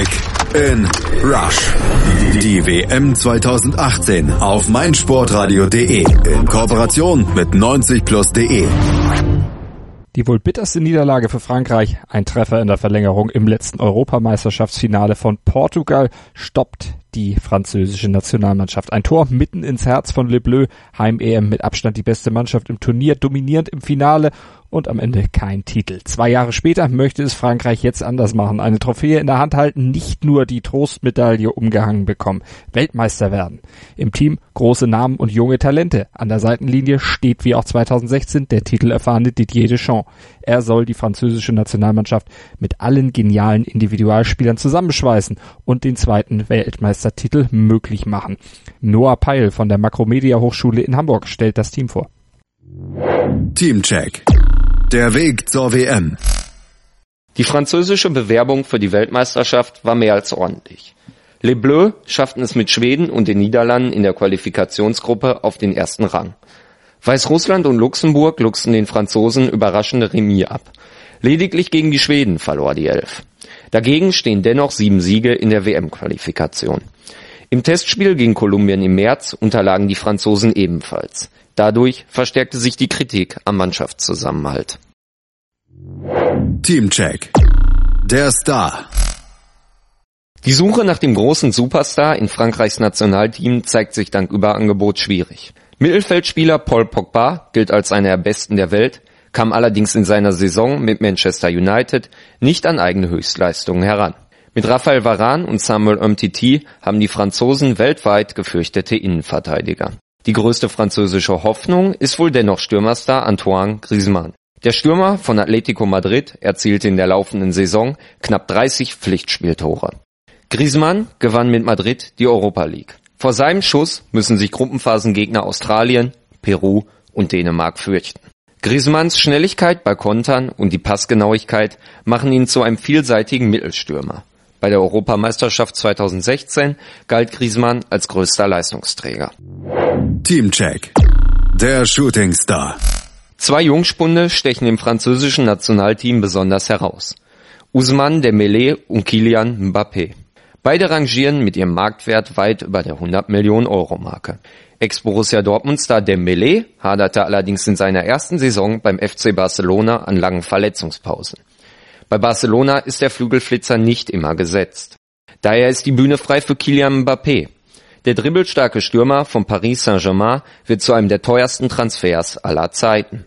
Kick in Rush. Die WM 2018 auf meinsportradio.de in Kooperation mit 90plus.de. Die wohl bitterste Niederlage für Frankreich, ein Treffer in der Verlängerung im letzten Europameisterschaftsfinale von Portugal, stoppt die französische Nationalmannschaft. Ein Tor mitten ins Herz von Le Bleu, Heim-EM mit Abstand die beste Mannschaft im Turnier, dominierend im Finale und am Ende kein Titel. Zwei Jahre später möchte es Frankreich jetzt anders machen. Eine Trophäe in der Hand halten, nicht nur die Trostmedaille umgehangen bekommen. Weltmeister werden. Im Team große Namen und junge Talente. An der Seitenlinie steht wie auch 2016 der titelerfahrene Didier Deschamps. Er soll die französische Nationalmannschaft mit allen genialen Individualspielern zusammenschweißen und den zweiten Weltmeistertitel möglich machen. Noah Peil von der Makromedia Hochschule in Hamburg stellt das Team vor. Teamcheck. Der Weg zur WM. Die französische Bewerbung für die Weltmeisterschaft war mehr als ordentlich. Les Bleus schafften es mit Schweden und den Niederlanden in der Qualifikationsgruppe auf den ersten Rang. Weißrussland und Luxemburg luchsten den Franzosen überraschende Remis ab. Lediglich gegen die Schweden verlor die Elf. Dagegen stehen dennoch sieben Siege in der WM-Qualifikation. Im Testspiel gegen Kolumbien im März unterlagen die Franzosen ebenfalls. Dadurch verstärkte sich die Kritik am Mannschaftszusammenhalt. Teamcheck. Der Star. Die Suche nach dem großen Superstar in Frankreichs Nationalteam zeigt sich dank Überangebot schwierig. Mittelfeldspieler Paul Pogba gilt als einer der besten der Welt, kam allerdings in seiner Saison mit Manchester United nicht an eigene Höchstleistungen heran. Mit Raphael Varane und Samuel Umtiti haben die Franzosen weltweit gefürchtete Innenverteidiger. Die größte französische Hoffnung ist wohl dennoch Stürmerstar Antoine Griezmann. Der Stürmer von Atletico Madrid erzielte in der laufenden Saison knapp 30 Pflichtspieltore. Griezmann gewann mit Madrid die Europa League. Vor seinem Schuss müssen sich Gruppenphasengegner Australien, Peru und Dänemark fürchten. Griezmanns Schnelligkeit bei Kontern und die Passgenauigkeit machen ihn zu einem vielseitigen Mittelstürmer. Bei der Europameisterschaft 2016 galt Griezmann als größter Leistungsträger. Teamcheck. Der Shooting Star. Zwei Jungspunde stechen im französischen Nationalteam besonders heraus. Usman Dembélé und Kylian Mbappé. Beide rangieren mit ihrem Marktwert weit über der 100 Millionen Euro Marke. Ex-Borussia Dortmund-Star Dembélé haderte allerdings in seiner ersten Saison beim FC Barcelona an langen Verletzungspausen. Bei Barcelona ist der Flügelflitzer nicht immer gesetzt. Daher ist die Bühne frei für Kylian Mbappé. Der dribbelstarke Stürmer von Paris Saint-Germain wird zu einem der teuersten Transfers aller Zeiten.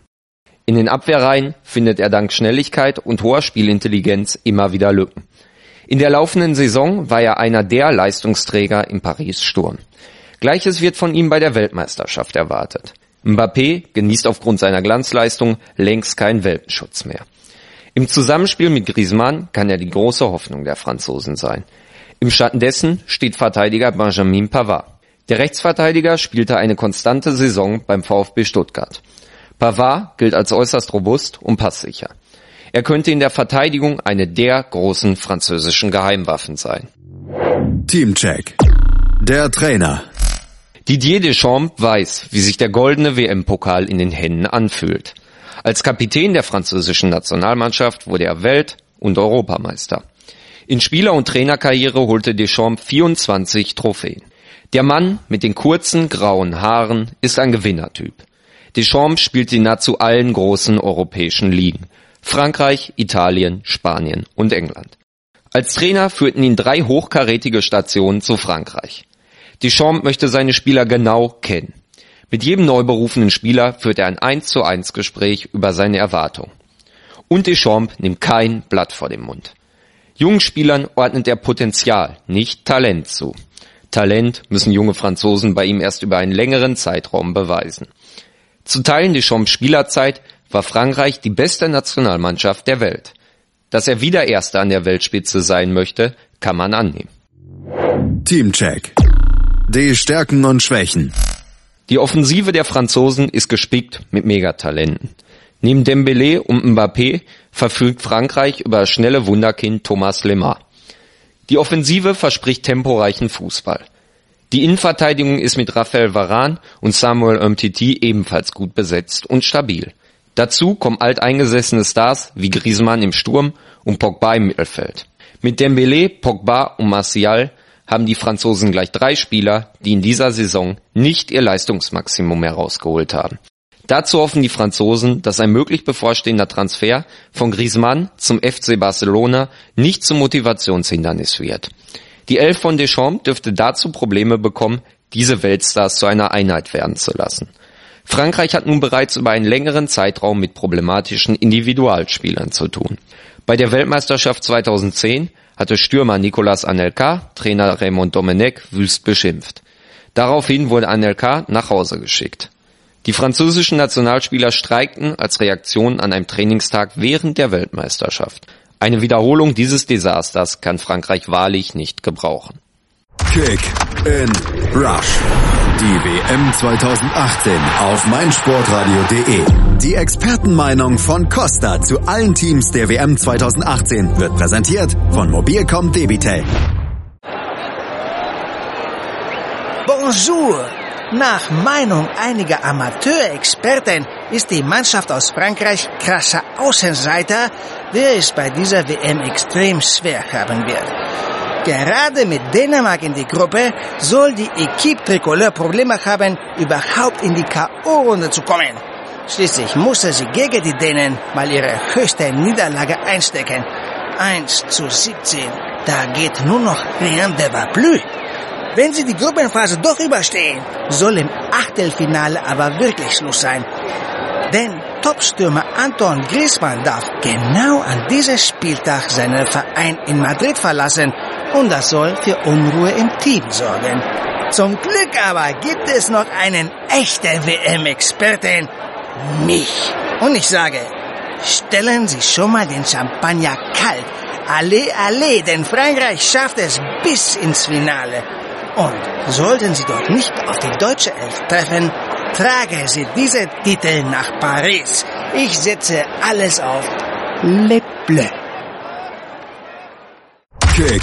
In den Abwehrreihen findet er dank Schnelligkeit und hoher Spielintelligenz immer wieder Lücken. In der laufenden Saison war er einer der Leistungsträger im Paris Sturm. Gleiches wird von ihm bei der Weltmeisterschaft erwartet. Mbappé genießt aufgrund seiner Glanzleistung längst keinen Welpenschutz mehr. Im Zusammenspiel mit Griezmann kann er die große Hoffnung der Franzosen sein. Im Schatten dessen steht Verteidiger Benjamin Pavard. Der Rechtsverteidiger spielte eine konstante Saison beim VfB Stuttgart. Pavard gilt als äußerst robust und passsicher. Er könnte in der Verteidigung eine der großen französischen Geheimwaffen sein. Teamcheck. Der Trainer. Didier Deschamps weiß, wie sich der goldene WM-Pokal in den Händen anfühlt. Als Kapitän der französischen Nationalmannschaft wurde er Welt- und Europameister. In Spieler- und Trainerkarriere holte Deschamps 24 Trophäen. Der Mann mit den kurzen grauen Haaren ist ein Gewinnertyp. Deschamps spielt in nahezu allen großen europäischen Ligen. Frankreich, Italien, Spanien und England. Als Trainer führten ihn drei hochkarätige Stationen zu Frankreich. Deschamps möchte seine Spieler genau kennen. Mit jedem neu berufenen Spieler führt er ein 1 zu 1 Gespräch über seine Erwartungen. Und Deschamps nimmt kein Blatt vor den Mund. Jungen Spielern ordnet er Potenzial, nicht Talent zu. Talent müssen junge Franzosen bei ihm erst über einen längeren Zeitraum beweisen. Zu Teilen Deschamps Spielerzeit war Frankreich die beste Nationalmannschaft der Welt. Dass er wieder Erster an der Weltspitze sein möchte, kann man annehmen. Teamcheck. Die Stärken und Schwächen. Die Offensive der Franzosen ist gespickt mit Megatalenten. Neben Dembélé und Mbappé verfügt Frankreich über das schnelle Wunderkind Thomas Lemar. Die Offensive verspricht temporeichen Fußball. Die Innenverteidigung ist mit Raphael Varane und Samuel Umtiti ebenfalls gut besetzt und stabil. Dazu kommen alteingesessene Stars wie Griezmann im Sturm und Pogba im Mittelfeld. Mit Dembele, Pogba und Martial haben die Franzosen gleich drei Spieler, die in dieser Saison nicht ihr Leistungsmaximum herausgeholt haben. Dazu hoffen die Franzosen, dass ein möglich bevorstehender Transfer von Griezmann zum FC Barcelona nicht zum Motivationshindernis wird. Die Elf von Deschamps dürfte dazu Probleme bekommen, diese Weltstars zu einer Einheit werden zu lassen. Frankreich hat nun bereits über einen längeren Zeitraum mit problematischen Individualspielern zu tun. Bei der Weltmeisterschaft 2010 hatte Stürmer Nicolas Anelka Trainer Raymond Domenech wüst beschimpft. Daraufhin wurde Anelka nach Hause geschickt. Die französischen Nationalspieler streikten als Reaktion an einem Trainingstag während der Weltmeisterschaft. Eine Wiederholung dieses Desasters kann Frankreich wahrlich nicht gebrauchen. Kick in Rush. Die WM 2018 auf meinsportradio.de. Die Expertenmeinung von Costa zu allen Teams der WM 2018 wird präsentiert von Mobilcom Debitel. Bonjour! Nach Meinung einiger Amateurexperten ist die Mannschaft aus Frankreich krasser Außenseiter, der es bei dieser WM extrem schwer haben wird. Gerade mit Dänemark in die Gruppe soll die Equipe Tricolore Probleme haben, überhaupt in die K.O.-Runde zu kommen. Schließlich musste sie gegen die Dänen mal ihre höchste Niederlage einstecken. 1 zu 17. Da geht nur noch rien de va plus. Wenn sie die Gruppenphase doch überstehen, soll im Achtelfinale aber wirklich Schluss sein. Denn Topstürmer Anton Griezmann darf genau an diesem Spieltag seinen Verein in Madrid verlassen und das soll für Unruhe im Team sorgen. Zum Glück aber gibt es noch einen echten WM-Experten, mich. Und ich sage, stellen Sie schon mal den Champagner kalt. Alle, alle, denn Frankreich schafft es bis ins Finale. Und sollten Sie dort nicht auf die deutsche Elf treffen, trage Sie diese Titel nach Paris. Ich setze alles auf Le Bleu. Kick